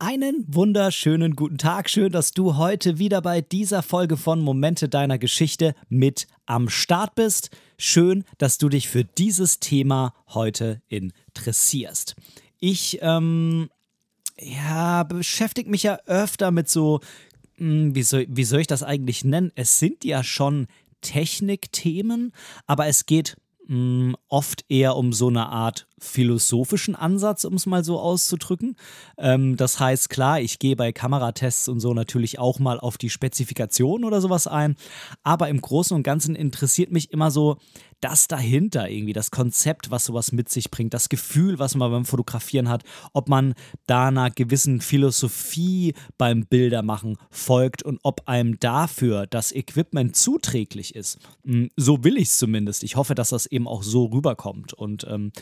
Einen wunderschönen guten Tag. Schön, dass du heute wieder bei dieser Folge von Momente deiner Geschichte mit am Start bist. Schön, dass du dich für dieses Thema heute interessierst. Ich ähm, ja, beschäftige mich ja öfter mit so, mh, hm, wie, soll, wie soll ich das eigentlich nennen? Es sind ja schon Technikthemen, aber es geht mh, hm, oft eher um so eine Art philosophischen Ansatz, um es mal so auszudrücken. Ähm, das heißt, klar, ich gehe bei Kameratests und so natürlich auch mal auf die Spezifikation oder sowas ein, aber im Großen und Ganzen interessiert mich immer so das dahinter irgendwie, das Konzept, was sowas mit sich bringt, das Gefühl, was man beim Fotografieren hat, ob man da einer gewissen Philosophie beim Bildermachen folgt und ob einem dafür das Equipment zuträglich ist. Hm, so will ich es zumindest. Ich hoffe, dass das eben auch so rüberkommt und ähm,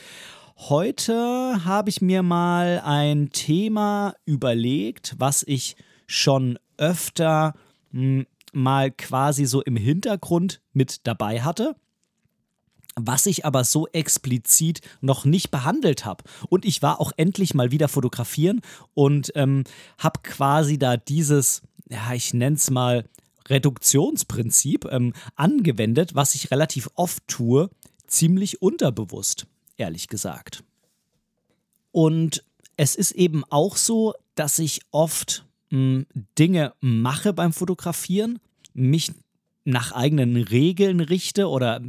Heute habe ich mir mal ein Thema überlegt, was ich schon öfter hm, mal quasi so im Hintergrund mit dabei hatte was ich aber so explizit noch nicht behandelt habe. Und ich war auch endlich mal wieder fotografieren und ähm, habe quasi da dieses, ja, ich nenne es mal Reduktionsprinzip ähm, angewendet, was ich relativ oft tue, ziemlich unterbewusst ehrlich gesagt. Und es ist eben auch so, dass ich oft mh, hm, Dinge mache beim Fotografieren, mich nach eigenen Regeln richte oder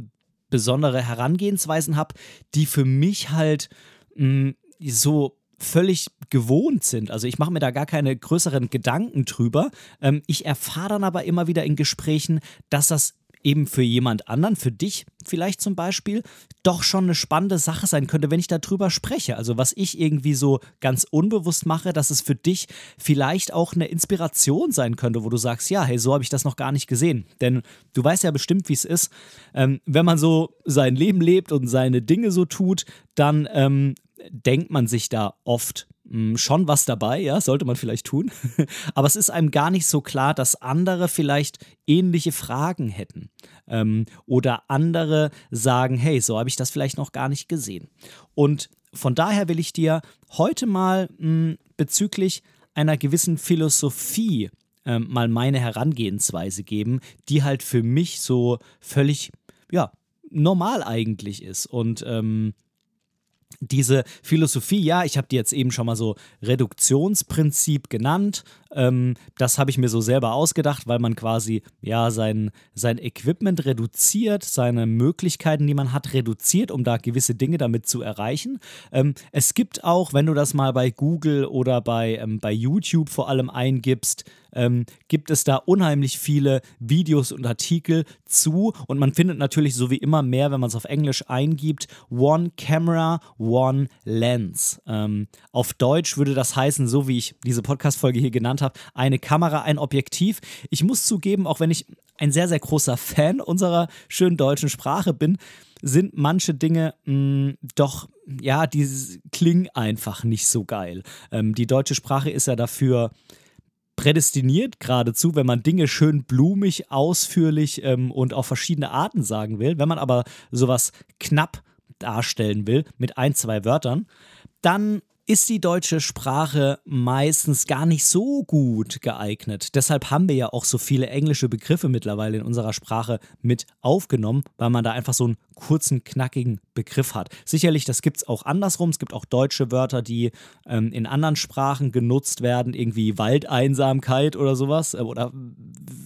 besondere Herangehensweisen habe, die für mich halt mh, hm, so völlig gewohnt sind. Also ich mache mir da gar keine größeren Gedanken drüber. Ähm, ich erfahre dann aber immer wieder in Gesprächen, dass das eben für jemand anderen, für dich vielleicht zum Beispiel, doch schon eine spannende Sache sein könnte, wenn ich darüber spreche. Also was ich irgendwie so ganz unbewusst mache, dass es für dich vielleicht auch eine Inspiration sein könnte, wo du sagst, ja, hey, so habe ich das noch gar nicht gesehen. Denn du weißt ja bestimmt, wie es ist. Ähm, wenn man so sein Leben lebt und seine Dinge so tut, dann ähm, denkt man sich da oft schon was dabei, ja, sollte man vielleicht tun. Aber es ist einem gar nicht so klar, dass andere vielleicht ähnliche Fragen hätten. Ähm, oder andere sagen, hey, so habe ich das vielleicht noch gar nicht gesehen. Und von daher will ich dir heute mal mh, hm, bezüglich einer gewissen Philosophie ähm, mal meine Herangehensweise geben, die halt für mich so völlig, ja, normal eigentlich ist. Und ähm, diese Philosophie, ja, ich habe die jetzt eben schon mal so Reduktionsprinzip genannt. Ähm, das habe ich mir so selber ausgedacht, weil man quasi ja sein, sein Equipment reduziert, seine Möglichkeiten, die man hat, reduziert, um da gewisse Dinge damit zu erreichen. Ähm, es gibt auch, wenn du das mal bei Google oder bei, ähm, bei YouTube vor allem eingibst, ähm, gibt es da unheimlich viele Videos und Artikel zu und man findet natürlich so wie immer mehr, wenn man es auf Englisch eingibt, One Camera, One Lens. Ähm, auf Deutsch würde das heißen, so wie ich diese Podcast-Folge hier genannt habe, eine Kamera, ein Objektiv. Ich muss zugeben, auch wenn ich ein sehr, sehr großer Fan unserer schönen deutschen Sprache bin, sind manche Dinge mh, mm, doch, ja, die klingen einfach nicht so geil. Ähm, die deutsche Sprache ist ja dafür prädestiniert geradezu, wenn man Dinge schön blumig, ausführlich ähm, und auf verschiedene Arten sagen will. Wenn man aber sowas knapp darstellen will mit ein, zwei Wörtern, dann ist die deutsche Sprache meistens gar nicht so gut geeignet. Deshalb haben wir ja auch so viele englische Begriffe mittlerweile in unserer Sprache mit aufgenommen, weil man da einfach so einen kurzen, knackigen Begriff hat. Sicherlich, das gibt es auch andersrum. Es gibt auch deutsche Wörter, die ähm, in anderen Sprachen genutzt werden, irgendwie Waldeinsamkeit oder sowas äh, oder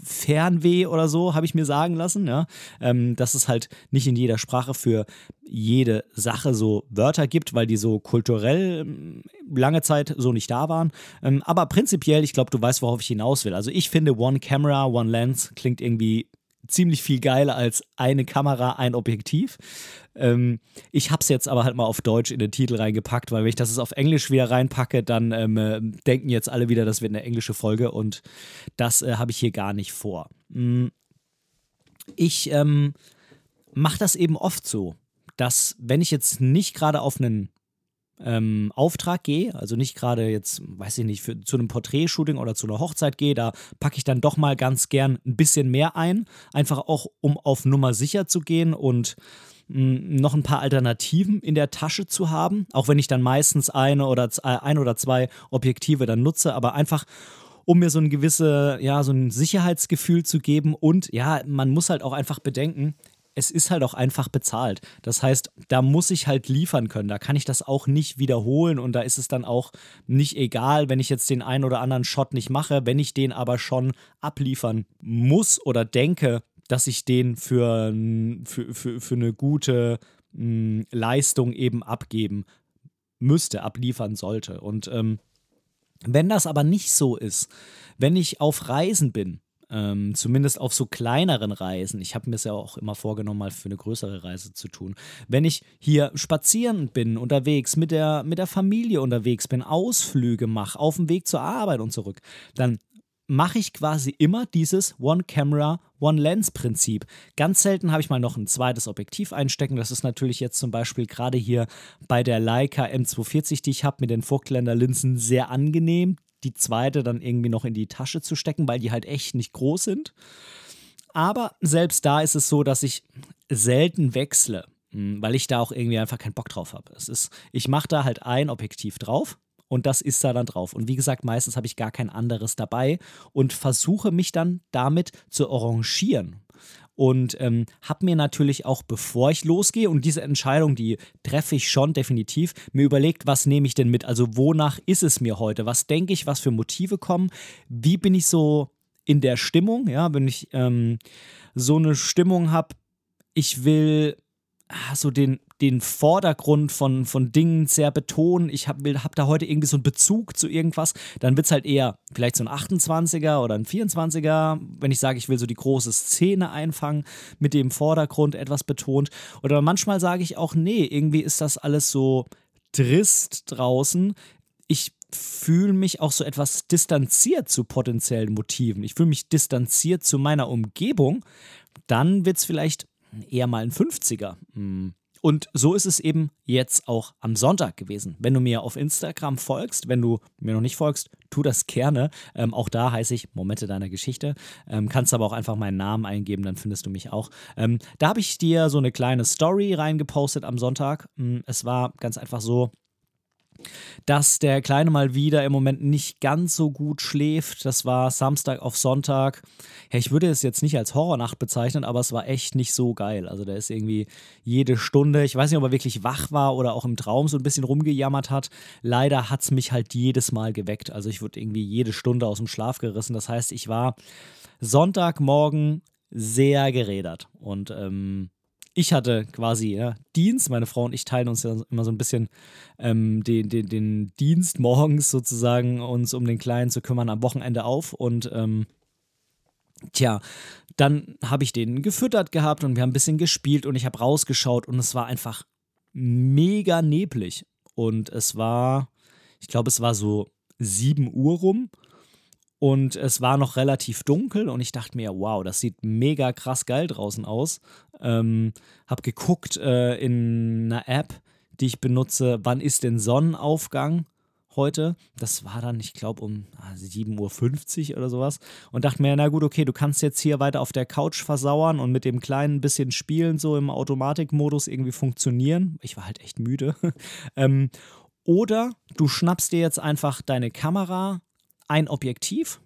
Fernweh oder so, habe ich mir sagen lassen. Ja? Ähm, dass es halt nicht in jeder Sprache für jede Sache so Wörter gibt, weil die so kulturell ähm, lange Zeit so nicht da waren. Ähm, aber prinzipiell, ich glaube, du weißt, worauf ich hinaus will. Also ich finde One Camera, One Lens klingt irgendwie ziemlich viel geiler als eine Kamera, ein Objektiv. Ähm, ich habe es jetzt aber halt mal auf Deutsch in den Titel reingepackt, weil wenn ich das auf Englisch wieder reinpacke, dann ähm, äh, denken jetzt alle wieder, das wird eine englische Folge und das äh, habe ich hier gar nicht vor. Mhm. ich ähm, mache das eben oft so, dass wenn ich jetzt nicht gerade auf einen ähm, Auftrag gehe, also nicht gerade jetzt, weiß ich nicht, für, zu einem Porträtshooting oder zu einer Hochzeit gehe, da packe ich dann doch mal ganz gern ein bisschen mehr ein, einfach auch um auf Nummer sicher zu gehen und mh, noch ein paar Alternativen in der Tasche zu haben, auch wenn ich dann meistens eine oder äh, ein oder zwei Objektive dann nutze, aber einfach um mir so ein gewisse, ja, so ein Sicherheitsgefühl zu geben. Und ja, man muss halt auch einfach bedenken, es ist halt auch einfach bezahlt. Das heißt, da muss ich halt liefern können. Da kann ich das auch nicht wiederholen und da ist es dann auch nicht egal, wenn ich jetzt den einen oder anderen Shot nicht mache, wenn ich den aber schon abliefern muss oder denke, dass ich den für, für, für, für eine gute mh, Leistung eben abgeben müsste, abliefern sollte. Und ähm, wenn das aber nicht so ist, wenn ich auf Reisen bin, ähm, zumindest auf so kleineren Reisen. Ich habe mir es ja auch immer vorgenommen, mal für eine größere Reise zu tun. Wenn ich hier spazieren bin, unterwegs, mit der, mit der Familie unterwegs bin, Ausflüge mache, auf dem Weg zur Arbeit und zurück, dann mache ich quasi immer dieses One-Camera, One-Lens-Prinzip. Ganz selten habe ich mal noch ein zweites Objektiv einstecken. Das ist natürlich jetzt zum Beispiel gerade hier bei der Leica M240, die ich habe, mit den Vogtländer-Linsen sehr angenehm die zweite dann irgendwie noch in die Tasche zu stecken, weil die halt echt nicht groß sind. Aber selbst da ist es so, dass ich selten wechsle, hm, weil ich da auch irgendwie einfach keinen Bock drauf habe. Es ist, ich mache da halt ein Objektiv drauf und das ist da dann drauf. Und wie gesagt, meistens habe ich gar kein anderes dabei und versuche mich dann damit zu arrangieren und ähm, habe mir natürlich auch, bevor ich losgehe, und diese Entscheidung, die treffe ich schon definitiv, mir überlegt, was nehme ich denn mit? Also wonach ist es mir heute? Was denke ich, was für Motive kommen? Wie bin ich so in der Stimmung? Ja, wenn ich ähm, so eine Stimmung habe, ich will ah, so den, den Vordergrund von, von Dingen sehr betonen. Ich habe hab da heute irgendwie so einen Bezug zu irgendwas. Dann wird es halt eher vielleicht so ein 28er oder ein 24er, wenn ich sage, ich will so die große Szene einfangen, mit dem Vordergrund etwas betont. Oder manchmal sage ich auch, nee, irgendwie ist das alles so trist draußen. Ich fühle mich auch so etwas distanziert zu potenziellen Motiven. Ich fühle mich distanziert zu meiner Umgebung. Dann wird es vielleicht eher mal ein 50er. Hm. Und so ist es eben jetzt auch am Sonntag gewesen. Wenn du mir auf Instagram folgst, wenn du mir noch nicht folgst, tu das gerne. Ähm, auch da heiße ich Momente deiner Geschichte. Ähm, kannst aber auch einfach meinen Namen eingeben, dann findest du mich auch. Ähm, da habe ich dir so eine kleine Story reingepostet am Sonntag. Hm, es war ganz einfach so, dass der Kleine mal wieder im Moment nicht ganz so gut schläft. Das war Samstag auf Sonntag. Ja, ich würde es jetzt nicht als Horrornacht bezeichnen, aber es war echt nicht so geil. Also der ist irgendwie jede Stunde, ich weiß nicht, ob er wirklich wach war oder auch im Traum so ein bisschen rumgejammert hat. Leider hat es mich halt jedes Mal geweckt. Also ich wurde irgendwie jede Stunde aus dem Schlaf gerissen. Das heißt, ich war Sonntagmorgen sehr gerädert und ähm, ich hatte quasi ja, Dienst, meine Frau und ich teilen uns ja immer so ein bisschen ähm, den, den, den Dienst morgens sozusagen, uns um den Kleinen zu kümmern am Wochenende auf. Und ähm, tja, dann habe ich den gefüttert gehabt und wir haben ein bisschen gespielt und ich habe rausgeschaut und es war einfach mega neblig. Und es war, ich glaube, es war so 7 Uhr rum und es war noch relativ dunkel und ich dachte mir, wow, das sieht mega krass geil draußen aus. Ähm, hab geguckt äh, in einer App, die ich benutze, wann ist denn Sonnenaufgang heute? Das war dann, ich glaube, um 7.50 ah, Uhr oder sowas. Und dachte mir, na gut, okay, du kannst jetzt hier weiter auf der Couch versauern und mit dem kleinen bisschen spielen, so im Automatikmodus irgendwie funktionieren. Ich war halt echt müde. ähm, oder du schnappst dir jetzt einfach deine Kamera, ein Objektiv,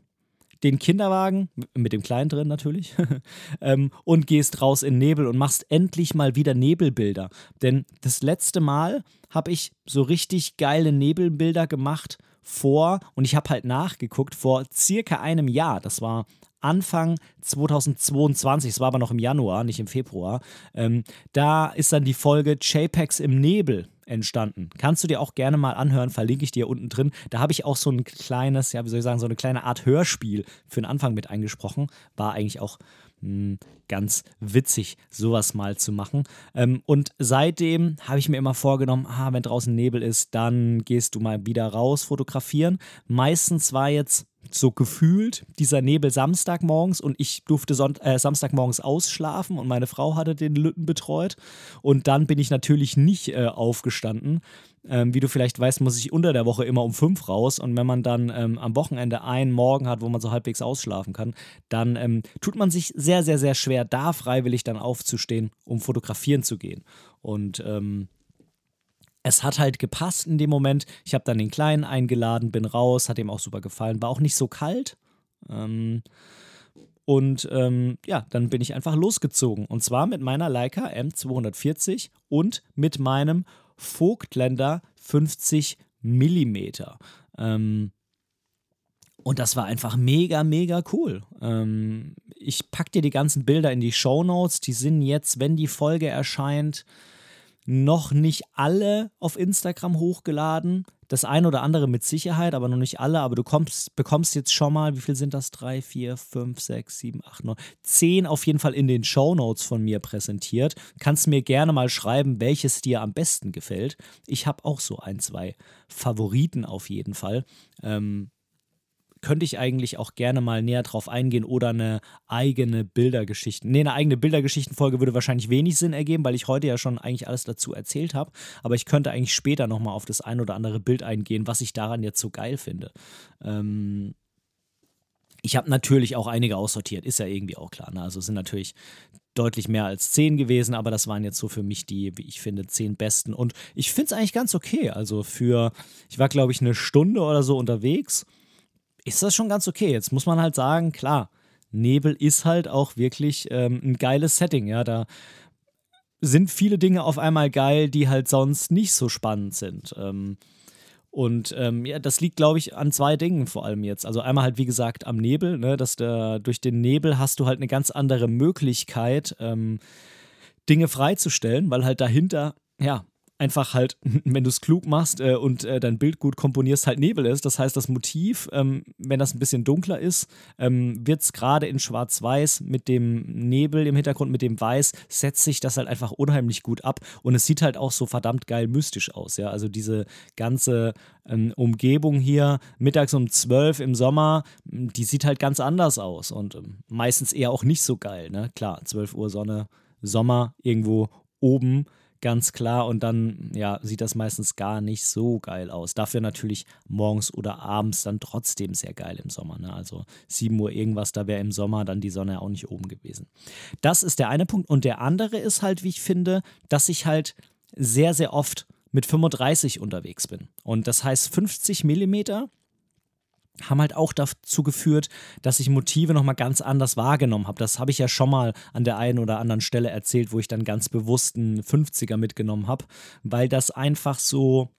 den Kinderwagen, mit dem Kleinen drin natürlich, ähm, und gehst raus in Nebel und machst endlich mal wieder Nebelbilder. Denn das letzte Mal habe ich so richtig geile Nebelbilder gemacht vor, und ich habe halt nachgeguckt, vor circa einem Jahr. Das war Anfang 2022, es war aber noch im Januar, nicht im Februar. Ähm, da ist dann die Folge JPEGs im Nebel entstanden. Kannst du dir auch gerne mal anhören, verlinke ich dir unten drin. Da habe ich auch so ein kleines, ja, wie soll ich sagen, so eine kleine Art Hörspiel für den Anfang mit eingesprochen. War eigentlich auch hm, ganz witzig, sowas mal zu machen. Ähm, und seitdem habe ich mir immer vorgenommen, ah, wenn draußen Nebel ist, dann gehst du mal wieder raus fotografieren. Meistens war jetzt so gefühlt dieser Nebel Samstagmorgens und ich durfte Sonnt äh, Samstagmorgens ausschlafen und meine Frau hatte den Lütten betreut und dann bin ich natürlich nicht äh, aufgestanden. Ähm, wie du vielleicht weißt, muss ich unter der Woche immer um fünf raus und wenn man dann ähm, am Wochenende einen Morgen hat, wo man so halbwegs ausschlafen kann, dann ähm, tut man sich sehr, sehr, sehr schwer, da freiwillig dann aufzustehen, um fotografieren zu gehen. Und ähm, es hat halt gepasst in dem Moment. Ich habe dann den Kleinen eingeladen, bin raus, hat ihm auch super gefallen, war auch nicht so kalt. Ähm, und ähm, ja, dann bin ich einfach losgezogen. Und zwar mit meiner Leica M240 und mit meinem Vogtländer 50 mm. Ähm, und das war einfach mega, mega cool. Ähm, ich packe dir die ganzen Bilder in die Show Notes. Die sind jetzt, wenn die Folge erscheint, noch nicht alle auf Instagram hochgeladen. Das eine oder andere mit Sicherheit, aber noch nicht alle. Aber du kommst, bekommst jetzt schon mal, wie viel sind das? Drei, vier, fünf, sechs, sieben, acht, neun, zehn auf jeden Fall in den Show Notes von mir präsentiert. Kannst mir gerne mal schreiben, welches dir am besten gefällt. Ich habe auch so ein, zwei Favoriten auf jeden Fall. Ähm, könnte ich eigentlich auch gerne mal näher drauf eingehen oder eine eigene Bildergeschichten. Nee, eine eigene Bildergeschichtenfolge würde wahrscheinlich wenig Sinn ergeben, weil ich heute ja schon eigentlich alles dazu erzählt habe. Aber ich könnte eigentlich später nochmal auf das ein oder andere Bild eingehen, was ich daran jetzt so geil finde. Ähm, ich habe natürlich auch einige aussortiert, ist ja irgendwie auch klar. Ne? Also sind natürlich deutlich mehr als zehn gewesen, aber das waren jetzt so für mich die, wie ich finde, zehn besten. Und ich finde es eigentlich ganz okay. Also für, ich war glaube ich eine Stunde oder so unterwegs ist das schon ganz okay. Jetzt muss man halt sagen, klar, Nebel ist halt auch wirklich ähm, ein geiles Setting, ja, da sind viele Dinge auf einmal geil, die halt sonst nicht so spannend sind. Ähm, und ähm, ja, das liegt, glaube ich, an zwei Dingen vor allem jetzt. Also einmal halt, wie gesagt, am Nebel, ne, dass der, durch den Nebel hast du halt eine ganz andere Möglichkeit, ähm, Dinge freizustellen, weil halt dahinter, ja, einfach halt, wenn du es klug machst äh, und äh, dein Bild gut komponierst, halt Nebel ist. Das heißt, das Motiv, ähm, wenn das ein bisschen dunkler ist, ähm, wird es gerade in Schwarz-Weiß mit dem Nebel im Hintergrund, mit dem Weiß, setzt sich das halt einfach unheimlich gut ab. Und es sieht halt auch so verdammt geil mystisch aus. Ja, also diese ganze ähm, Umgebung hier, mittags um 12 im Sommer, die sieht halt ganz anders aus und ähm, meistens eher auch nicht so geil. Ne? Klar, 12 Uhr Sonne, Sommer irgendwo oben ganz klar. Und dann, ja, sieht das meistens gar nicht so geil aus. Dafür natürlich morgens oder abends dann trotzdem sehr geil im Sommer. Ne? Also 7 Uhr irgendwas, da wäre im Sommer dann die Sonne auch nicht oben gewesen. Das ist der eine Punkt. Und der andere ist halt, wie ich finde, dass ich halt sehr, sehr oft mit 35 unterwegs bin. Und das heißt 50 Millimeter haben halt auch dazu geführt, dass ich Motive nochmal ganz anders wahrgenommen habe. Das habe ich ja schon mal an der einen oder anderen Stelle erzählt, wo ich dann ganz bewusst einen 50er mitgenommen habe, weil das einfach so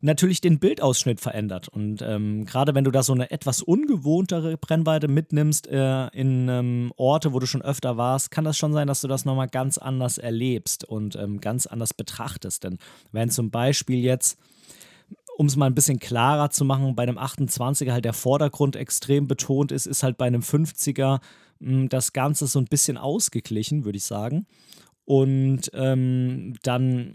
natürlich den Bildausschnitt verändert. Und ähm, gerade wenn du da so eine etwas ungewohntere Brennweite mitnimmst äh, in ähm, Orte, wo du schon öfter warst, kann das schon sein, dass du das nochmal ganz anders erlebst und ähm, ganz anders betrachtest. Denn wenn zum Beispiel jetzt um es mal ein bisschen klarer zu machen, bei einem 28er halt der Vordergrund extrem betont ist, ist halt bei einem 50er mh, hm, das Ganze so ein bisschen ausgeglichen, würde ich sagen. Und ähm, dann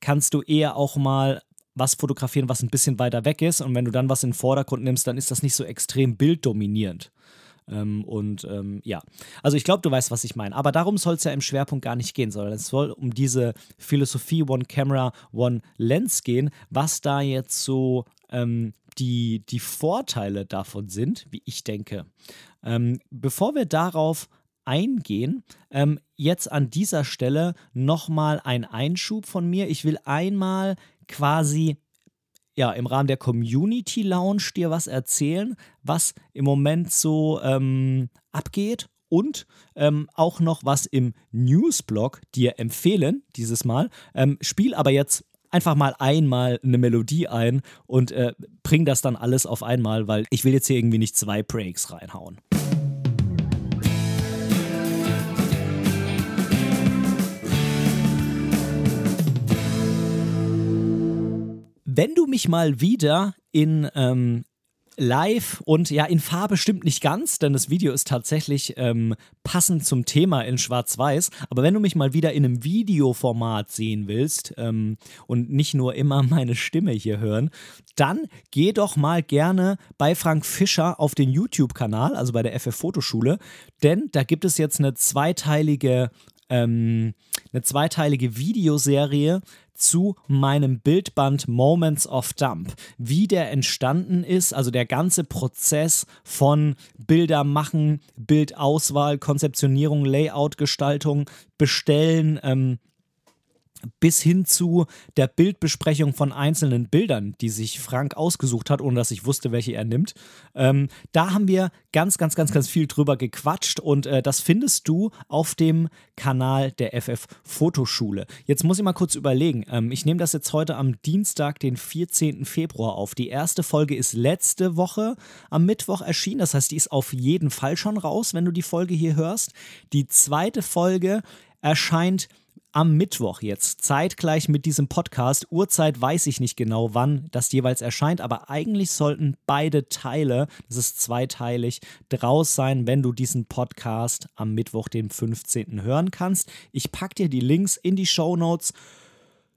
kannst du eher auch mal was fotografieren, was ein bisschen weiter weg ist. Und wenn du dann was in den Vordergrund nimmst, dann ist das nicht so extrem bilddominierend. Ähm, und ähm, ja, also ich glaube, du weißt, was ich meine. Aber darum soll es ja im Schwerpunkt gar nicht gehen, sondern es soll um diese Philosophie One Camera, One Lens gehen, was da jetzt so ähm, die, die Vorteile davon sind, wie ich denke. Ähm, bevor wir darauf eingehen, ähm, jetzt an dieser Stelle nochmal ein Einschub von mir. Ich will einmal quasi ja, im Rahmen der Community Lounge dir was erzählen, was im Moment so ähm, abgeht und ähm, auch noch was im Newsblog dir empfehlen, dieses Mal. Ähm, spiel aber jetzt einfach mal einmal eine Melodie ein und äh, bring das dann alles auf einmal, weil ich will jetzt hier irgendwie nicht zwei Breaks reinhauen. Wenn du mich mal wieder in ähm, live und ja, in Farbe stimmt nicht ganz, denn das Video ist tatsächlich ähm, passend zum Thema in Schwarz-Weiß. Aber wenn du mich mal wieder in einem Videoformat sehen willst ähm, und nicht nur immer meine Stimme hier hören, dann geh doch mal gerne bei Frank Fischer auf den YouTube-Kanal, also bei der FF Fotoschule, denn da gibt es jetzt eine zweiteilige ähm, eine zweiteilige Videoserie zu meinem Bildband Moments of Dump. Wie der entstanden ist, also der ganze Prozess von Bilder machen, Bildauswahl, Konzeptionierung, Layout-Gestaltung, Bestellen, ähm, bis hin zu der Bildbesprechung von einzelnen Bildern, die sich Frank ausgesucht hat, ohne dass ich wusste, welche er nimmt. Ähm, da haben wir ganz, ganz, ganz, ganz viel drüber gequatscht und äh, das findest du auf dem Kanal der FF Fotoschule. Jetzt muss ich mal kurz überlegen. Ähm, ich nehme das jetzt heute am Dienstag, den 14. Februar auf. Die erste Folge ist letzte Woche am Mittwoch erschienen. Das heißt, die ist auf jeden Fall schon raus, wenn du die Folge hier hörst. Die zweite Folge erscheint am Mittwoch jetzt, zeitgleich mit diesem Podcast. Uhrzeit weiß ich nicht genau, wann das jeweils erscheint, aber eigentlich sollten beide Teile, das ist zweiteilig, draus sein, wenn du diesen Podcast am Mittwoch, den 15. hören kannst. Ich packe dir die Links in die Show Notes.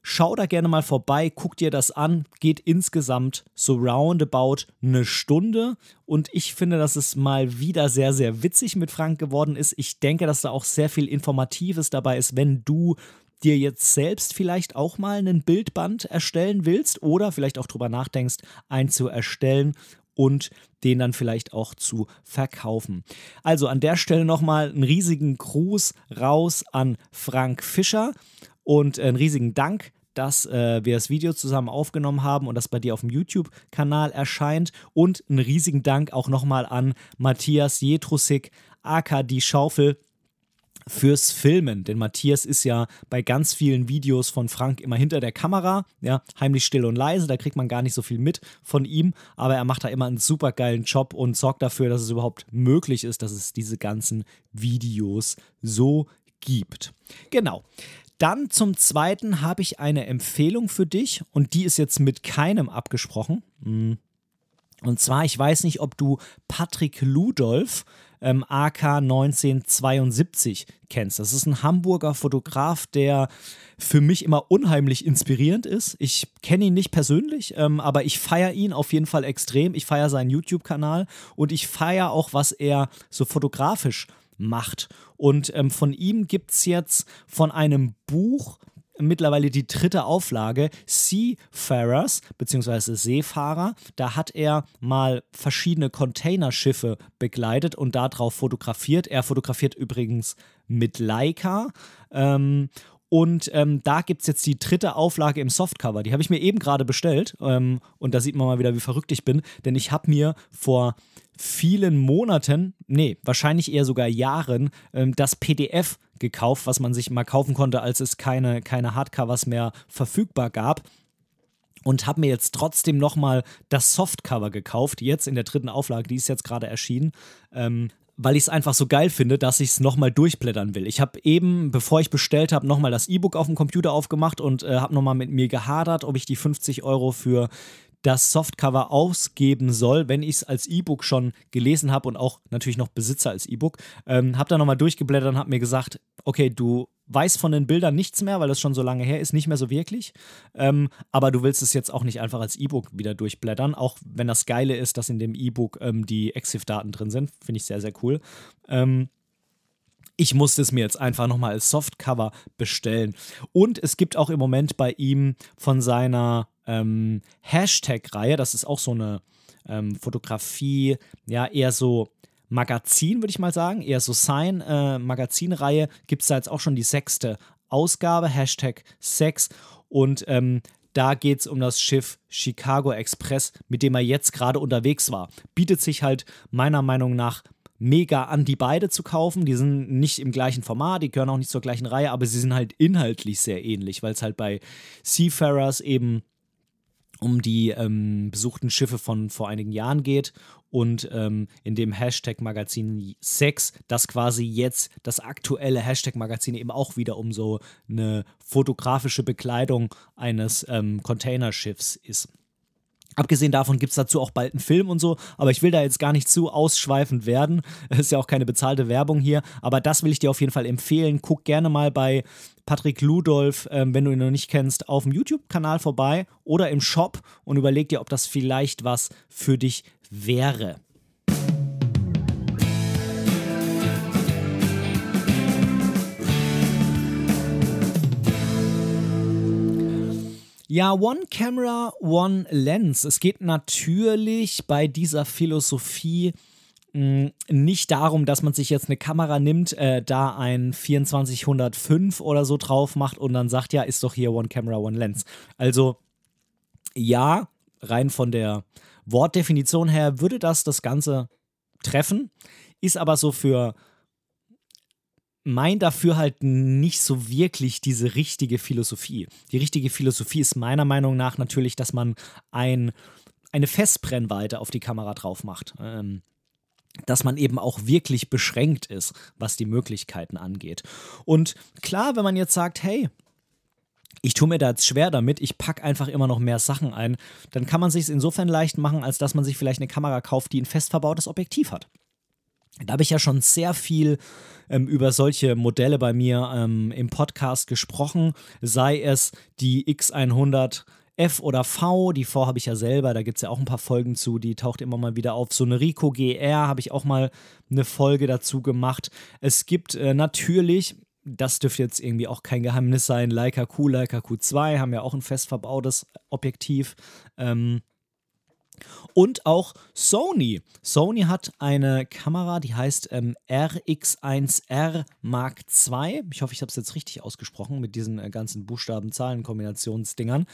Schau da gerne mal vorbei, guck dir das an. Geht insgesamt so roundabout eine Stunde. Und ich finde, dass es mal wieder sehr, sehr witzig mit Frank geworden ist. Ich denke, dass da auch sehr viel Informatives dabei ist, wenn du dir jetzt selbst vielleicht auch mal einen Bildband erstellen willst oder vielleicht auch drüber nachdenkst, einen zu erstellen und den dann vielleicht auch zu verkaufen. Also an der Stelle nochmal einen riesigen Gruß raus an Frank Fischer und einen riesigen Dank dass äh, wir das Video zusammen aufgenommen haben und das bei dir auf dem YouTube-Kanal erscheint. Und einen riesigen Dank auch nochmal an Matthias Jetrusik, aka die Schaufel, fürs Filmen. Denn Matthias ist ja bei ganz vielen Videos von Frank immer hinter der Kamera, ja, heimlich still und leise, da kriegt man gar nicht so viel mit von ihm, aber er macht da immer einen super geilen Job und sorgt dafür, dass es überhaupt möglich ist, dass es diese ganzen Videos so gibt. Genau. Dann zum Zweiten habe ich eine Empfehlung für dich und die ist jetzt mit keinem abgesprochen. Hm. Und zwar, ich weiß nicht, ob du Patrick Ludolf, ähm, AK 1972, kennst. Das ist ein Hamburger Fotograf, der für mich immer unheimlich inspirierend ist. Ich kenne ihn nicht persönlich, ähm, aber ich feiere ihn auf jeden Fall extrem. Ich feiere seinen YouTube-Kanal und ich feiere auch, was er so fotografisch macht. Und ähm, von ihm gibt es jetzt von einem Buch mittlerweile die dritte Auflage, Seafarers bzw. Seefahrer. Da hat er mal verschiedene Containerschiffe begleitet und darauf fotografiert. Er fotografiert übrigens mit Leica. Ähm, und ähm, da gibt es jetzt die dritte Auflage im Softcover. Die habe ich mir eben gerade bestellt. Ähm, und da sieht man mal wieder, wie verrückt ich bin. Denn ich habe mir vor vielen Monaten, nee, wahrscheinlich eher sogar Jahren, ähm, das PDF gekauft, was man sich mal kaufen konnte, als es keine, keine Hardcovers mehr verfügbar gab und habe mir jetzt trotzdem nochmal das Softcover gekauft, jetzt in der dritten Auflage, die ist jetzt gerade erschienen. Ähm, weil ich es einfach so geil finde, dass ich es nochmal durchblättern will. Ich habe eben, bevor ich bestellt habe, nochmal das E-Book auf dem Computer aufgemacht und äh, habe nochmal mit mir gehadert, ob ich die 50 Euro für das Softcover ausgeben soll, wenn ich es als E-Book schon gelesen habe und auch natürlich noch besitze als E-Book. Ähm, habe da nochmal durchgeblättert und habe mir gesagt, okay, du weißt von den Bildern nichts mehr, weil das schon so lange her ist, nicht mehr so wirklich. Ähm, aber du willst es jetzt auch nicht einfach als E-Book wieder durchblättern, auch wenn das Geile ist, dass in dem E-Book ähm, die EXIF-Daten drin sind. Finde ich sehr, sehr cool. Ähm, ich musste es mir jetzt einfach nochmal als Softcover bestellen. Und es gibt auch im Moment bei ihm von seiner ähm, Hashtag-Reihe, das ist auch so eine ähm, Fotografie, ja, eher so Magazin, würde ich mal sagen, eher so Sign-Magazin-Reihe, äh, gibt es da jetzt auch schon die sechste Ausgabe, Hashtag Sex. Und ähm, da geht es um das Schiff Chicago Express, mit dem er jetzt gerade unterwegs war. Bietet sich halt meiner Meinung nach mega an, die beide zu kaufen. Die sind nicht im gleichen Format, die gehören auch nicht zur gleichen Reihe, aber sie sind halt inhaltlich sehr ähnlich, weil es halt bei Seafarers eben um die ähm, besuchten Schiffe von vor einigen Jahren geht und ähm, in dem Hashtag Magazin 6, das quasi jetzt das aktuelle Hashtag Magazin eben auch wieder um so eine fotografische Bekleidung eines ähm, Containerschiffs ist. Abgesehen davon gibt es dazu auch bald einen Film und so, aber ich will da jetzt gar nicht zu ausschweifend werden. Es ist ja auch keine bezahlte Werbung hier, aber das will ich dir auf jeden Fall empfehlen. Guck gerne mal bei Patrick Ludolf, ähm, wenn du ihn noch nicht kennst, auf dem YouTube-Kanal vorbei oder im Shop und überleg dir, ob das vielleicht was für dich wäre. Ja, One Camera, One Lens. Es geht natürlich bei dieser Philosophie mh, hm, nicht darum, dass man sich jetzt eine Kamera nimmt, äh, da ein 2405 oder so drauf macht und dann sagt, ja, ist doch hier One Camera, One Lens. Also ja, rein von der Wortdefinition her würde das das Ganze treffen, ist aber so für mein Dafürhalten nicht so wirklich diese richtige Philosophie. Die richtige Philosophie ist meiner Meinung nach natürlich, dass man ein, eine Festbrennweite auf die Kamera drauf macht. Ähm, dass man eben auch wirklich beschränkt ist, was die Möglichkeiten angeht. Und klar, wenn man jetzt sagt, hey, ich tue mir da jetzt schwer damit, ich packe einfach immer noch mehr Sachen ein, dann kann man sich es insofern leicht machen, als dass man sich vielleicht eine Kamera kauft, die ein fest verbautes Objektiv hat. Da habe ich ja schon sehr viel ähm, über solche Modelle bei mir ähm, im Podcast gesprochen, sei es die X100 F oder V, die V habe ich ja selber, da gibt es ja auch ein paar Folgen zu, die taucht immer mal wieder auf. So eine Rico GR habe ich auch mal eine Folge dazu gemacht. Es gibt äh, natürlich, das dürfte jetzt irgendwie auch kein Geheimnis sein, Leica Q, Leica Q2 haben ja auch ein fest verbautes Objektiv. Ähm, und auch Sony. Sony hat eine Kamera, die heißt ähm, RX1R Mark II. Ich hoffe, ich habe es jetzt richtig ausgesprochen mit diesen äh, ganzen Buchstaben-Zahlen-Kombinationsdingern.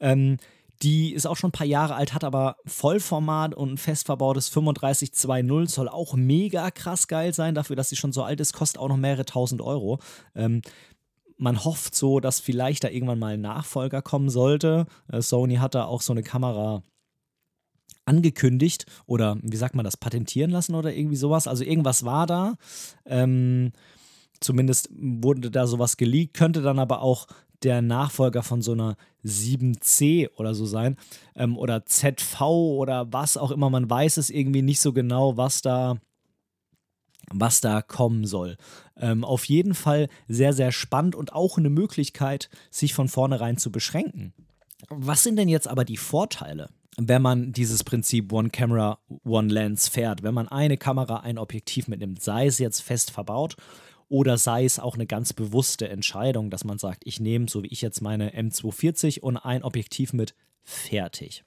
Ähm, die ist auch schon ein paar Jahre alt, hat aber Vollformat und ein fest verbautes 3520. Soll auch mega krass geil sein, dafür, dass sie schon so alt ist, kostet auch noch mehrere tausend Euro. Ähm, man hofft so, dass vielleicht da irgendwann mal ein Nachfolger kommen sollte. Äh, Sony hat da auch so eine Kamera angekündigt oder wie sagt man das, patentieren lassen oder irgendwie sowas. Also irgendwas war da. Ähm, zumindest wurde da sowas geleakt, könnte dann aber auch der Nachfolger von so einer 7C oder so sein ähm, oder ZV oder was auch immer. Man weiß es irgendwie nicht so genau, was da was da kommen soll. Ähm, auf jeden Fall sehr, sehr spannend und auch eine Möglichkeit, sich von vornherein zu beschränken. Was sind denn jetzt aber die Vorteile? Wenn man dieses Prinzip One Camera, One Lens fährt, wenn man eine Kamera, ein Objektiv mitnimmt, sei es jetzt fest verbaut oder sei es auch eine ganz bewusste Entscheidung, dass man sagt, ich nehme, so wie ich jetzt meine M240 und ein Objektiv mit, fertig.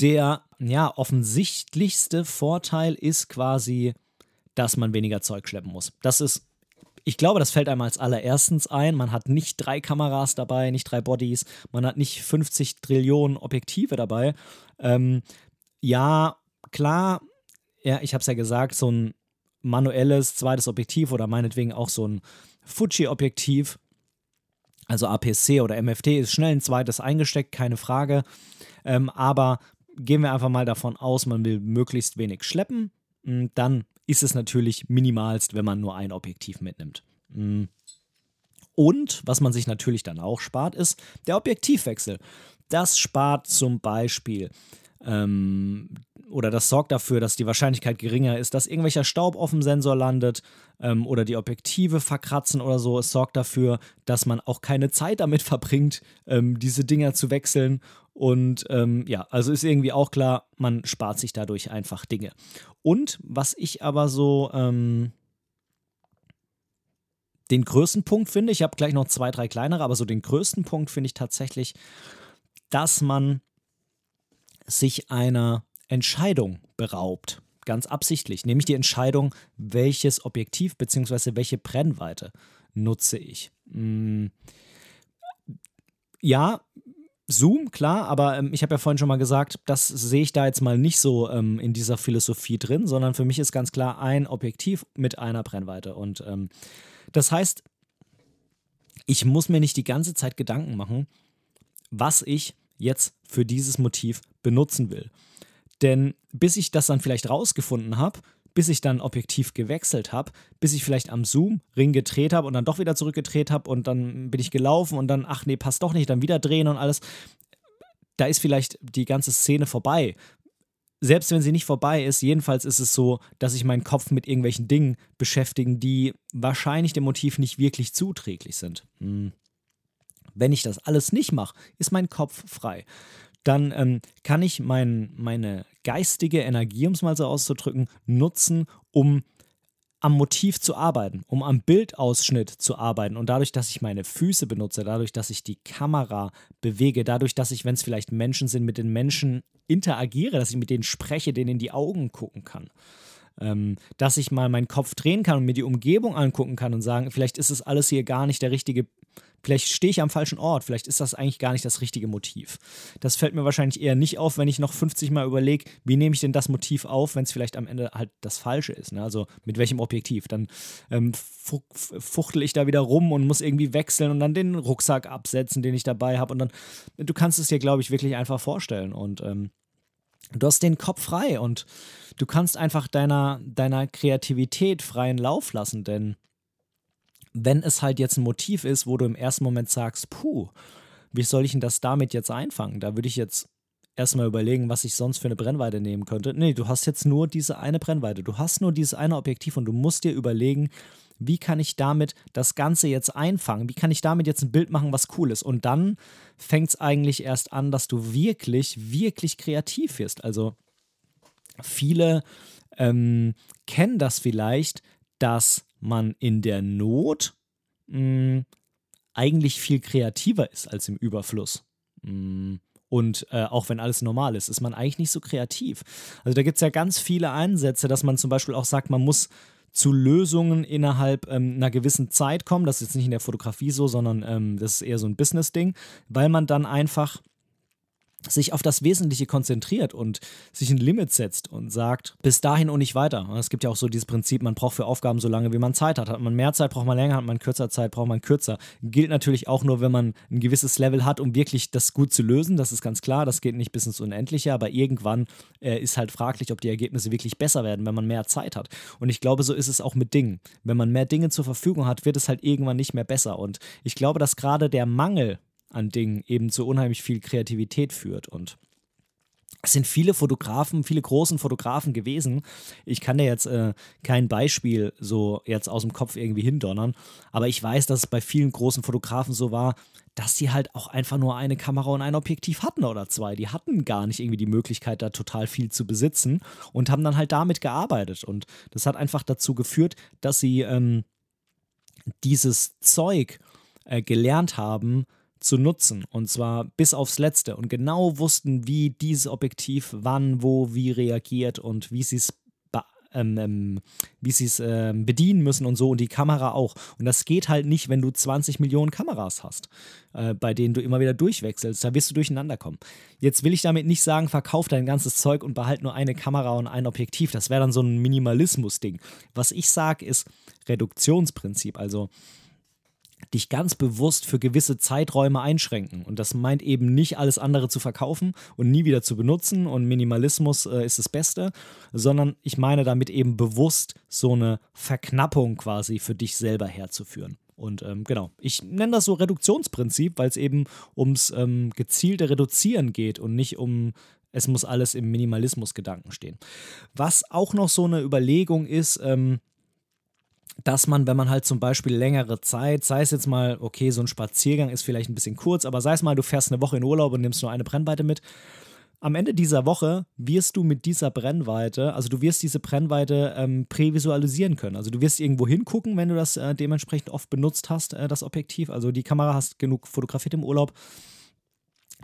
Der ja, offensichtlichste Vorteil ist quasi, dass man weniger Zeug schleppen muss. Das ist ich glaube, das fällt einem als allererstens ein. Man hat nicht drei Kameras dabei, nicht drei Bodies, man hat nicht 50 Trillionen Objektive dabei. Ähm, ja, klar, ja, ich habe es ja gesagt, so ein manuelles zweites Objektiv oder meinetwegen auch so ein Fuji-Objektiv, also APC oder MFT, ist schnell ein zweites eingesteckt, keine Frage. Ähm, aber gehen wir einfach mal davon aus, man will möglichst wenig schleppen. Hm, dann ist es natürlich minimalst, wenn man nur ein Objektiv mitnimmt. Mm. Und was man sich natürlich dann auch spart, ist der Objektivwechsel. Das spart zum Beispiel ähm, oder das sorgt dafür, dass die Wahrscheinlichkeit geringer ist, dass irgendwelcher Staub auf dem Sensor landet ähm, oder die Objektive verkratzen oder so. Es sorgt dafür, dass man auch keine Zeit damit verbringt, ähm, diese Dinger zu wechseln. Und ähm, ja, also ist irgendwie auch klar, man spart sich dadurch einfach Dinge. Und was ich aber so ähm, den größten Punkt finde, ich habe gleich noch zwei, drei kleinere, aber so den größten Punkt finde ich tatsächlich, dass man sich einer Entscheidung beraubt. Ganz absichtlich, nämlich die Entscheidung, welches Objektiv bzw. welche Brennweite nutze ich. Hm. Ja, Zoom, klar, aber ähm, ich habe ja vorhin schon mal gesagt, das sehe ich da jetzt mal nicht so ähm, in dieser Philosophie drin, sondern für mich ist ganz klar ein Objektiv mit einer Brennweite. Und ähm, das heißt, ich muss mir nicht die ganze Zeit Gedanken machen, was ich jetzt für dieses Motiv benutzen will. Denn bis ich das dann vielleicht rausgefunden habe, bis ich dann objektiv gewechselt habe, bis ich vielleicht am Zoom-Ring gedreht habe und dann doch wieder zurückgedreht habe und dann bin ich gelaufen und dann, ach nee, passt doch nicht, dann wieder drehen und alles. da ist vielleicht die ganze Szene vorbei. Selbst wenn sie nicht vorbei ist, jedenfalls ist es so, dass ich meinen Kopf mit irgendwelchen Dingen beschäftigen, die wahrscheinlich dem Motiv nicht wirklich zuträglich sind. Hm. Wenn ich das alles nicht mache, ist mein Kopf frei. Dann ähm, kann ich mein, meine geistige Energie, um es mal so auszudrücken, nutzen, um am Motiv zu arbeiten, um am Bildausschnitt zu arbeiten. Und dadurch, dass ich meine Füße benutze, dadurch, dass ich die Kamera bewege, dadurch, dass ich, wenn es vielleicht Menschen sind, mit den Menschen interagiere, dass ich mit denen spreche, denen in die Augen gucken kann. Ähm, dass ich mal meinen Kopf drehen kann und mir die Umgebung angucken kann und sagen, vielleicht ist es alles hier gar nicht der richtige Vielleicht stehe ich am falschen Ort, vielleicht ist das eigentlich gar nicht das richtige Motiv. Das fällt mir wahrscheinlich eher nicht auf, wenn ich noch 50 Mal überlege, wie nehme ich denn das Motiv auf, wenn es vielleicht am Ende halt das Falsche ist. Ne? Also mit welchem Objektiv. Dann ähm, fuchtel ich da wieder rum und muss irgendwie wechseln und dann den Rucksack absetzen, den ich dabei habe. Und dann, du kannst es dir, glaube ich, wirklich einfach vorstellen. Und ähm, du hast den Kopf frei und du kannst einfach deiner, deiner Kreativität freien Lauf lassen, denn wenn es halt jetzt ein Motiv ist, wo du im ersten Moment sagst, puh, wie soll ich denn das damit jetzt einfangen? Da würde ich jetzt erstmal überlegen, was ich sonst für eine Brennweite nehmen könnte. Nee, du hast jetzt nur diese eine Brennweite. Du hast nur dieses eine Objektiv und du musst dir überlegen, wie kann ich damit das Ganze jetzt einfangen? Wie kann ich damit jetzt ein Bild machen, was cool ist? Und dann fängt es eigentlich erst an, dass du wirklich, wirklich kreativ wirst. Also viele ähm, kennen das vielleicht, dass man in der Not mh, hm, eigentlich viel kreativer ist als im Überfluss. Mh, hm, und äh, auch wenn alles normal ist, ist man eigentlich nicht so kreativ. Also da gibt es ja ganz viele Einsätze, dass man zum Beispiel auch sagt, man muss zu Lösungen innerhalb ähm, einer gewissen Zeit kommen. Das ist jetzt nicht in der Fotografie so, sondern ähm, das ist eher so ein Business-Ding, weil man dann einfach sich auf das Wesentliche konzentriert und sich ein Limit setzt und sagt, bis dahin und nicht weiter. Es gibt ja auch so dieses Prinzip, man braucht für Aufgaben so lange, wie man Zeit hat. Hat man mehr Zeit, braucht man länger, hat man kürzer Zeit, braucht man kürzer. Gilt natürlich auch nur, wenn man ein gewisses Level hat, um wirklich das gut zu lösen. Das ist ganz klar, das geht nicht bis ins Unendliche, aber irgendwann äh, ist halt fraglich, ob die Ergebnisse wirklich besser werden, wenn man mehr Zeit hat. Und ich glaube, so ist es auch mit Dingen. Wenn man mehr Dinge zur Verfügung hat, wird es halt irgendwann nicht mehr besser. Und ich glaube, dass gerade der Mangel an Dingen eben zu unheimlich viel Kreativität führt. Und es sind viele Fotografen, viele großen Fotografen gewesen. Ich kann dir jetzt äh, kein Beispiel so jetzt aus dem Kopf irgendwie hindonnern, aber ich weiß, dass es bei vielen großen Fotografen so war, dass sie halt auch einfach nur eine Kamera und ein Objektiv hatten oder zwei. Die hatten gar nicht irgendwie die Möglichkeit, da total viel zu besitzen und haben dann halt damit gearbeitet. Und das hat einfach dazu geführt, dass sie ähm, dieses Zeug äh, gelernt haben, zu nutzen und zwar bis aufs Letzte und genau wussten, wie dieses Objektiv wann, wo, wie reagiert und wie sie es ähm, ähm, wie sie es ähm, bedienen müssen und so und die Kamera auch. Und das geht halt nicht, wenn du 20 Millionen Kameras hast, äh, bei denen du immer wieder durchwechselst. Da wirst du durcheinander kommen. Jetzt will ich damit nicht sagen, verkauf dein ganzes Zeug und behalt nur eine Kamera und ein Objektiv. Das wäre dann so ein Minimalismus-Ding. Was ich sage, ist Reduktionsprinzip. Also dich ganz bewusst für gewisse Zeiträume einschränken. Und das meint eben nicht alles andere zu verkaufen und nie wieder zu benutzen und Minimalismus äh, ist das Beste, sondern ich meine damit eben bewusst so eine Verknappung quasi für dich selber herzuführen. Und ähm, genau, ich nenne das so Reduktionsprinzip, weil es eben ums ähm, gezielte Reduzieren geht und nicht um es muss alles im Minimalismus-Gedanken stehen. Was auch noch so eine Überlegung ist, ähm, dass man, wenn man halt zum Beispiel längere Zeit, sei es jetzt mal, okay, so ein Spaziergang ist vielleicht ein bisschen kurz, aber sei es mal, du fährst eine Woche in Urlaub und nimmst nur eine Brennweite mit. Am Ende dieser Woche wirst du mit dieser Brennweite, also du wirst diese Brennweite ähm, prävisualisieren können. Also du wirst irgendwo hingucken, wenn du das äh, dementsprechend oft benutzt hast, äh, das Objektiv. Also die Kamera hast genug fotografiert im Urlaub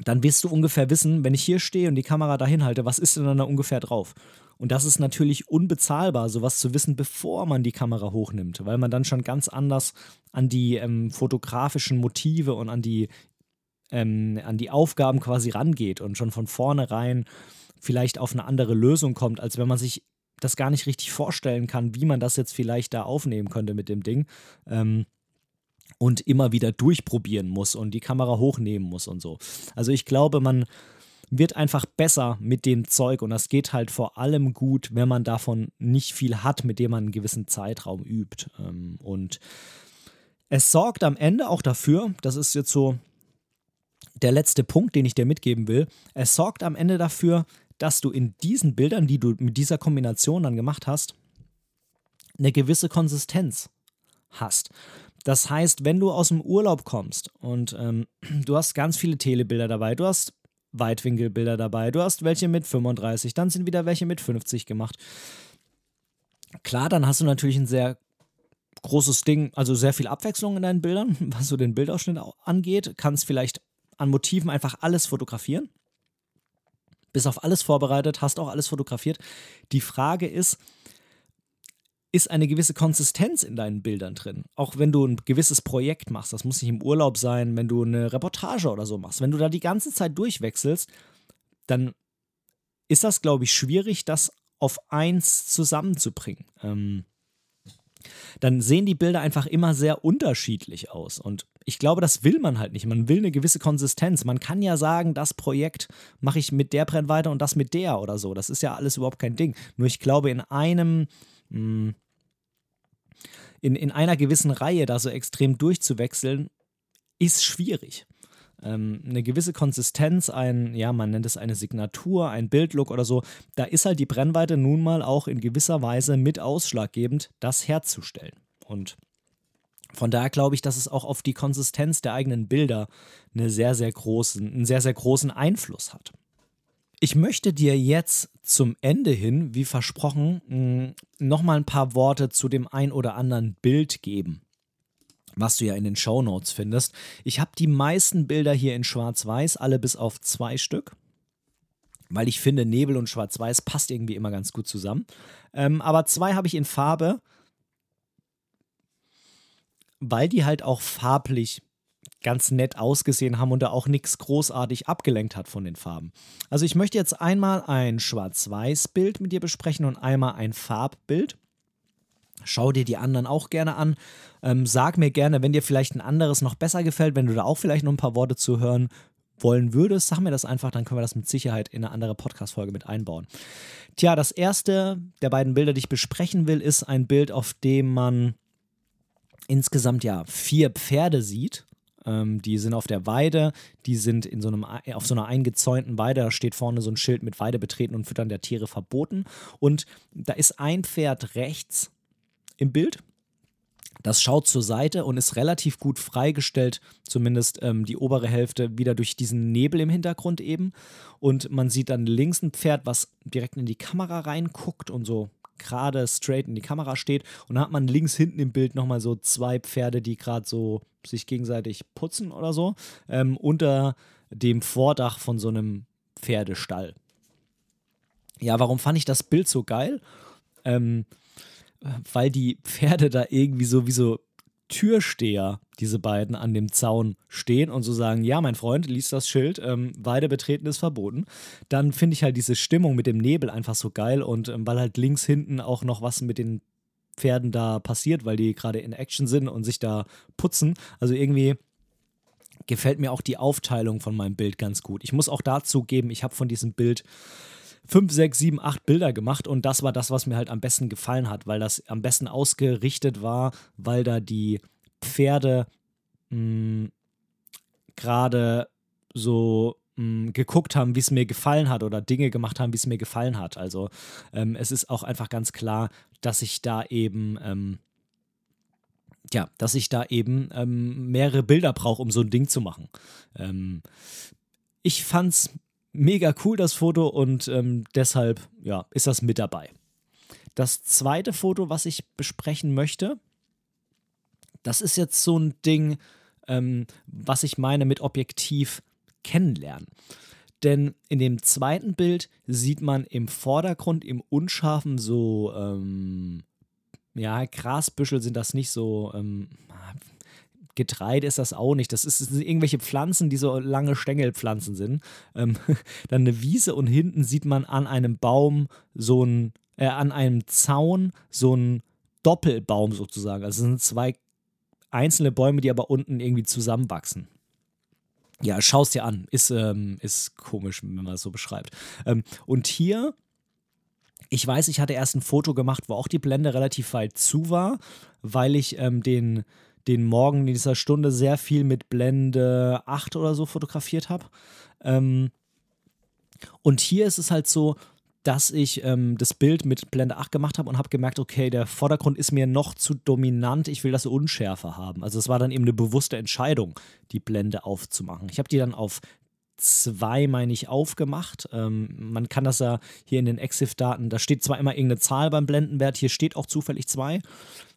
dann wirst du ungefähr wissen, wenn ich hier stehe und die Kamera dahin halte, was ist denn da ungefähr drauf? Und das ist natürlich unbezahlbar, sowas zu wissen, bevor man die Kamera hochnimmt, weil man dann schon ganz anders an die ähm, fotografischen Motive und an die, ähm, an die Aufgaben quasi rangeht und schon von vornherein vielleicht auf eine andere Lösung kommt, als wenn man sich das gar nicht richtig vorstellen kann, wie man das jetzt vielleicht da aufnehmen könnte mit dem Ding. Ähm, und immer wieder durchprobieren muss und die Kamera hochnehmen muss und so. Also ich glaube, man wird einfach besser mit dem Zeug und das geht halt vor allem gut, wenn man davon nicht viel hat, mit dem man einen gewissen Zeitraum übt. Ähm, und es sorgt am Ende auch dafür, das ist jetzt so der letzte Punkt, den ich dir mitgeben will, es sorgt am Ende dafür, dass du in diesen Bildern, die du mit dieser Kombination dann gemacht hast, eine gewisse Konsistenz hast. Das heißt, wenn du aus dem Urlaub kommst und ähm, du hast ganz viele Telebilder dabei, du hast Weitwinkelbilder dabei, du hast welche mit 35, dann sind wieder welche mit 50 gemacht. Klar, dann hast du natürlich ein sehr großes Ding, also sehr viel Abwechslung in deinen Bildern, was so den Bildausschnitt angeht. Kannst vielleicht an Motiven einfach alles fotografieren. Bist auf alles vorbereitet, hast auch alles fotografiert. Die Frage ist, ist eine gewisse Konsistenz in deinen Bildern drin. Auch wenn du ein gewisses Projekt machst, das muss nicht im Urlaub sein, wenn du eine Reportage oder so machst, wenn du da die ganze Zeit durchwechselst, dann ist das, glaube ich, schwierig, das auf eins zusammenzubringen. Ähm, dann sehen die Bilder einfach immer sehr unterschiedlich aus. Und ich glaube, das will man halt nicht. Man will eine gewisse Konsistenz. Man kann ja sagen, das Projekt mache ich mit der Brennweite und das mit der oder so. Das ist ja alles überhaupt kein Ding. Nur ich glaube, in einem, hm, in, in einer gewissen Reihe da so extrem durchzuwechseln, ist schwierig ähm, eine gewisse Konsistenz, ein, ja, man nennt es eine Signatur, ein Bildlook oder so, da ist halt die Brennweite nun mal auch in gewisser Weise mit ausschlaggebend, das herzustellen. Und von daher glaube ich, dass es auch auf die Konsistenz der eigenen Bilder eine sehr, sehr großen, einen sehr, sehr großen Einfluss hat. Ich möchte dir jetzt zum Ende hin, wie versprochen, nochmal ein paar Worte zu dem ein oder anderen Bild geben was du ja in den Show Notes findest. Ich habe die meisten Bilder hier in Schwarz-Weiß, alle bis auf zwei Stück. Weil ich finde, Nebel und Schwarz-Weiß passt irgendwie immer ganz gut zusammen. Ähm, aber zwei habe ich in Farbe, weil die halt auch farblich ganz nett ausgesehen haben und da auch nichts großartig abgelenkt hat von den Farben. Also ich möchte jetzt einmal ein Schwarz-Weiß-Bild mit dir besprechen und einmal ein Farbbild. Schau dir die anderen auch gerne an. Ähm, sag mir gerne, wenn dir vielleicht ein anderes noch besser gefällt, wenn du da auch vielleicht noch ein paar Worte zu hören wollen würdest, sag mir das einfach, dann können wir das mit Sicherheit in eine andere Podcast-Folge mit einbauen. Tja, das erste der beiden Bilder, die ich besprechen will, ist ein Bild, auf dem man insgesamt ja vier Pferde sieht. Ähm, die sind auf der Weide, die sind in so einem, auf so einer eingezäunten Weide, da steht vorne so ein Schild mit Weide betreten und Füttern der Tiere verboten. Und da ist ein Pferd rechts im Bild. Das schaut zur Seite und ist relativ gut freigestellt, zumindest ähm, die obere Hälfte, wieder durch diesen Nebel im Hintergrund eben. Und man sieht dann links ein Pferd, was direkt in die Kamera reinguckt und so gerade straight in die Kamera steht. Und dann hat man links hinten im Bild nochmal so zwei Pferde, die gerade so sich gegenseitig putzen oder so, ähm, unter dem Vordach von so einem Pferdestall. Ja, warum fand ich das Bild so geil? Ähm, weil die Pferde da irgendwie so wie so Türsteher, diese beiden an dem Zaun stehen und so sagen, ja, mein Freund, liest das Schild, ähm, Weide betreten ist verboten. Dann finde ich halt diese Stimmung mit dem Nebel einfach so geil und ähm, weil halt links hinten auch noch was mit den Pferden da passiert, weil die gerade in Action sind und sich da putzen. Also irgendwie gefällt mir auch die Aufteilung von meinem Bild ganz gut. Ich muss auch dazu geben, ich habe von diesem Bild fünf, sechs, sieben, acht Bilder gemacht und das war das, was mir halt am besten gefallen hat, weil das am besten ausgerichtet war, weil da die Pferde hm, gerade so hm, geguckt haben, wie es mir gefallen hat oder Dinge gemacht haben, wie es mir gefallen hat. Also ähm, es ist auch einfach ganz klar, dass ich da eben ähm, ja, dass ich da eben ähm, mehrere Bilder brauche, um so ein Ding zu machen. Ähm, ich fand's mega cool, das Foto, und ähm, deshalb ja, ist das mit dabei. Das zweite Foto, was ich besprechen möchte, das ist jetzt so ein Ding, ähm, was ich meine mit objektiv kennenlernen. Denn in dem zweiten Bild sieht man im Vordergrund im Unscharfen so, ähm, ja, Grasbüschel sind das nicht so, ähm, Getreide ist das auch nicht. Das, ist, sind irgendwelche Pflanzen, die so lange Stängelpflanzen sind. Ähm, dann eine Wiese und hinten sieht man an einem Baum so ein, äh, an einem Zaun so ein Doppelbaum sozusagen. Also es sind zwei einzelne Bäume, die aber unten irgendwie zusammenwachsen. Ja, schau es dir an. Ist, ähm, ist komisch, wenn man es so beschreibt. Ähm, und hier ich weiß, ich hatte erst ein Foto gemacht, wo auch die Blende relativ weit zu war, weil ich ähm, den, den Morgen in dieser Stunde sehr viel mit Blende 8 oder so fotografiert habe. Ähm, und hier ist es halt so, dass ich ähm, das Bild mit Blende 8 gemacht habe und habe gemerkt, okay, der Vordergrund ist mir noch zu dominant, ich will das unschärfer haben. Also es war dann eben eine bewusste Entscheidung, die Blende aufzumachen. Ich habe die dann auf zwei, meine ich, aufgemacht. Ähm, man kann das ja hier in den EXIF-Daten, da steht zwar immer irgendeine Zahl beim Blendenwert, hier steht auch zufällig zwei,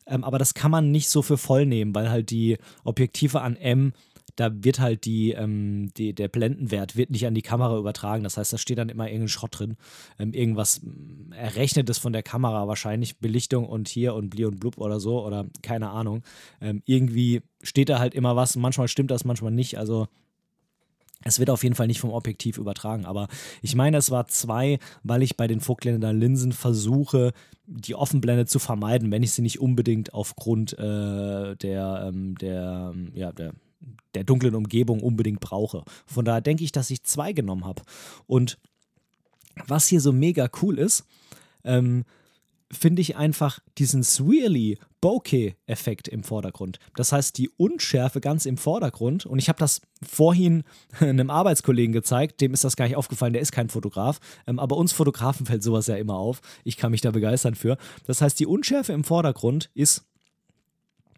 ähm, aber das kann man nicht so für voll nehmen, weil halt die Objektive an M da wird halt die, ähm, die, der Blendenwert wird nicht an die Kamera übertragen. Das heißt, da steht dann immer irgendein Schrott drin. Ähm, irgendwas mm, Errechnetes von der Kamera wahrscheinlich. Belichtung und hier und Bli und Blub oder so oder keine Ahnung. Ähm, irgendwie steht da halt immer was. Manchmal stimmt das, manchmal nicht. Also es wird auf jeden Fall nicht vom Objektiv übertragen, aber ich meine, es war zwei, weil ich bei den Vogtländer Linsen versuche, die Offenblende zu vermeiden, wenn ich sie nicht unbedingt aufgrund äh, der, ähm, der, ja, der, der dunklen Umgebung unbedingt brauche. Von daher denke ich, dass ich zwei genommen habe. Und was hier so mega cool ist, ähm, finde ich einfach diesen Swirly Bokeh-Effekt im Vordergrund. Das heißt, die Unschärfe ganz im Vordergrund. Und ich habe das vorhin einem Arbeitskollegen gezeigt, dem ist das gar nicht aufgefallen, der ist kein Fotograf. Ähm, aber uns Fotografen fällt sowas ja immer auf. Ich kann mich da begeistern für. Das heißt, die Unschärfe im Vordergrund ist,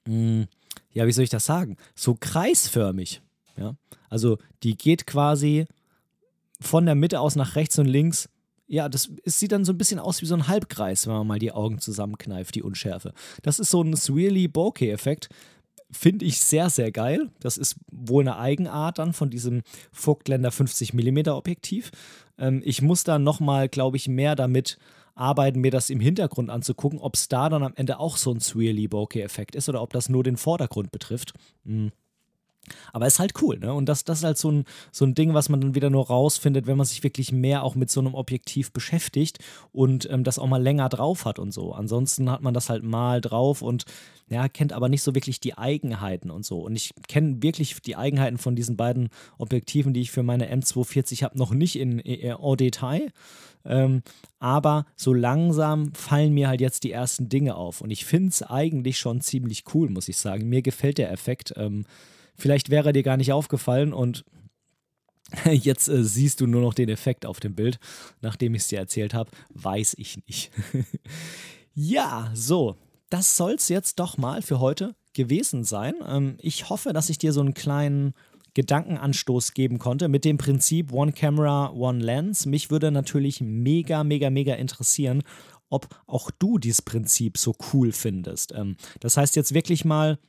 mh, hm, ja, wie soll ich das sagen? So kreisförmig. Ja? Also die geht quasi von der Mitte aus nach rechts und links ja, das es sieht dann so ein bisschen aus wie so ein Halbkreis, wenn man mal die Augen zusammenkneift, die Unschärfe. Das ist so ein Swirly Bokeh-Effekt. Finde ich sehr, sehr geil. Das ist wohl eine Eigenart dann von diesem Vogtländer 50mm Objektiv. Ähm, ich muss da nochmal, glaube ich, mehr damit arbeiten, mir das im Hintergrund anzugucken, ob es da dann am Ende auch so ein Swirly Bokeh-Effekt ist oder ob das nur den Vordergrund betrifft. Hm. Aber ist halt cool, ne? Und das, das ist halt so ein, so ein Ding, was man dann wieder nur rausfindet, wenn man sich wirklich mehr auch mit so einem Objektiv beschäftigt und ähm, das auch mal länger drauf hat und so. Ansonsten hat man das halt mal drauf und ja, kennt aber nicht so wirklich die Eigenheiten und so. Und ich kenne wirklich die Eigenheiten von diesen beiden Objektiven, die ich für meine M240 habe, noch nicht in, in, Detail. Ähm, aber so langsam fallen mir halt jetzt die ersten Dinge auf. Und ich finde es eigentlich schon ziemlich cool, muss ich sagen. Mir gefällt der Effekt. Ähm, Vielleicht wäre er dir gar nicht aufgefallen und jetzt äh, siehst du nur noch den Effekt auf dem Bild. Nachdem ich es dir erzählt habe, weiß ich nicht. ja, so, das soll es jetzt doch mal für heute gewesen sein. Ähm, ich hoffe, dass ich dir so einen kleinen Gedankenanstoß geben konnte mit dem Prinzip One Camera, One Lens. Mich würde natürlich mega, mega, mega interessieren, ob auch du dieses Prinzip so cool findest. Ähm, das heißt jetzt wirklich mal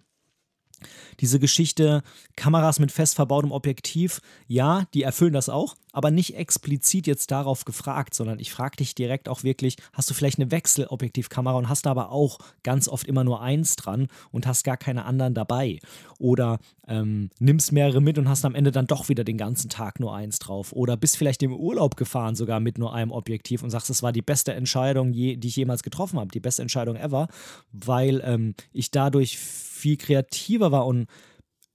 diese Geschichte, Kameras mit fest verbautem Objektiv, ja, die erfüllen das auch, aber nicht explizit jetzt darauf gefragt, sondern ich frage dich direkt auch wirklich, hast du vielleicht eine Wechselobjektivkamera und hast da aber auch ganz oft immer nur eins dran und hast gar keine anderen dabei? Oder ähm, nimmst mehrere mit und hast am Ende dann doch wieder den ganzen Tag nur eins drauf? Oder bist vielleicht im Urlaub gefahren sogar mit nur einem Objektiv und sagst, es war die beste Entscheidung, je, die ich jemals getroffen habe, die beste Entscheidung ever, weil ähm, ich dadurch viel kreativer war und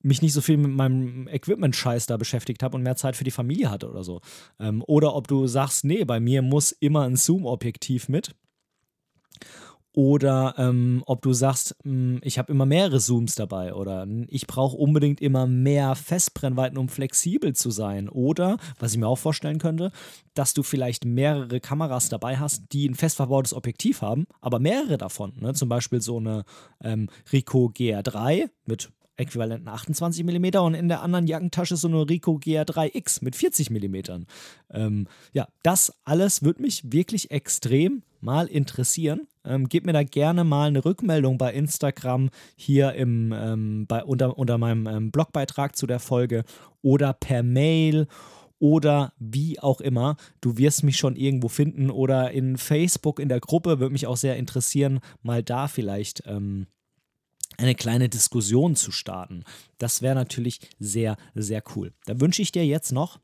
mich nicht so viel mit meinem Equipment-Scheiß da beschäftigt habe und mehr Zeit für die Familie hatte oder so. Ähm, oder ob du sagst, nee, bei mir muss immer ein Zoom-Objektiv mit oder ähm, ob du sagst, mh, hm, ich habe immer mehrere Zooms dabei oder ich brauche unbedingt immer mehr Festbrennweiten, um flexibel zu sein. Oder, was ich mir auch vorstellen könnte, dass du vielleicht mehrere Kameras dabei hast, die ein fest verbautes Objektiv haben, aber mehrere davon. Ne? Zum Beispiel so eine ähm, Ricoh GR3 mit äquivalenten 28 mm und in der anderen Jackentasche so eine Ricoh GR3X mit 40 mm. Ähm, ja, das alles würde mich wirklich extrem mal interessieren. Ähm, gebt mir da gerne mal eine Rückmeldung bei Instagram hier im, ähm, bei, unter, unter meinem ähm, Blogbeitrag zu der Folge oder per Mail oder wie auch immer. Du wirst mich schon irgendwo finden oder in Facebook in der Gruppe würde mich auch sehr interessieren, mal da vielleicht ähm, eine kleine Diskussion zu starten. Das wäre natürlich sehr, sehr cool. Da wünsche ich dir jetzt noch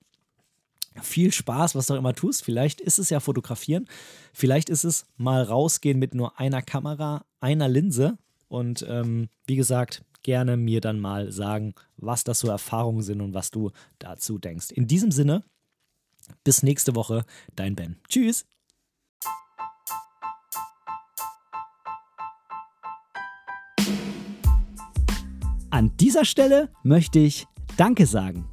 viel Spaß, was du auch immer tust. Vielleicht ist es ja fotografieren, vielleicht ist es mal rausgehen mit nur einer Kamera, einer Linse und ähm, wie gesagt, gerne mir dann mal sagen, was das so Erfahrungen sind und was du dazu denkst. In diesem Sinne, bis nächste Woche, dein Ben. Tschüss. An dieser Stelle möchte ich Danke sagen.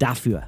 dafür.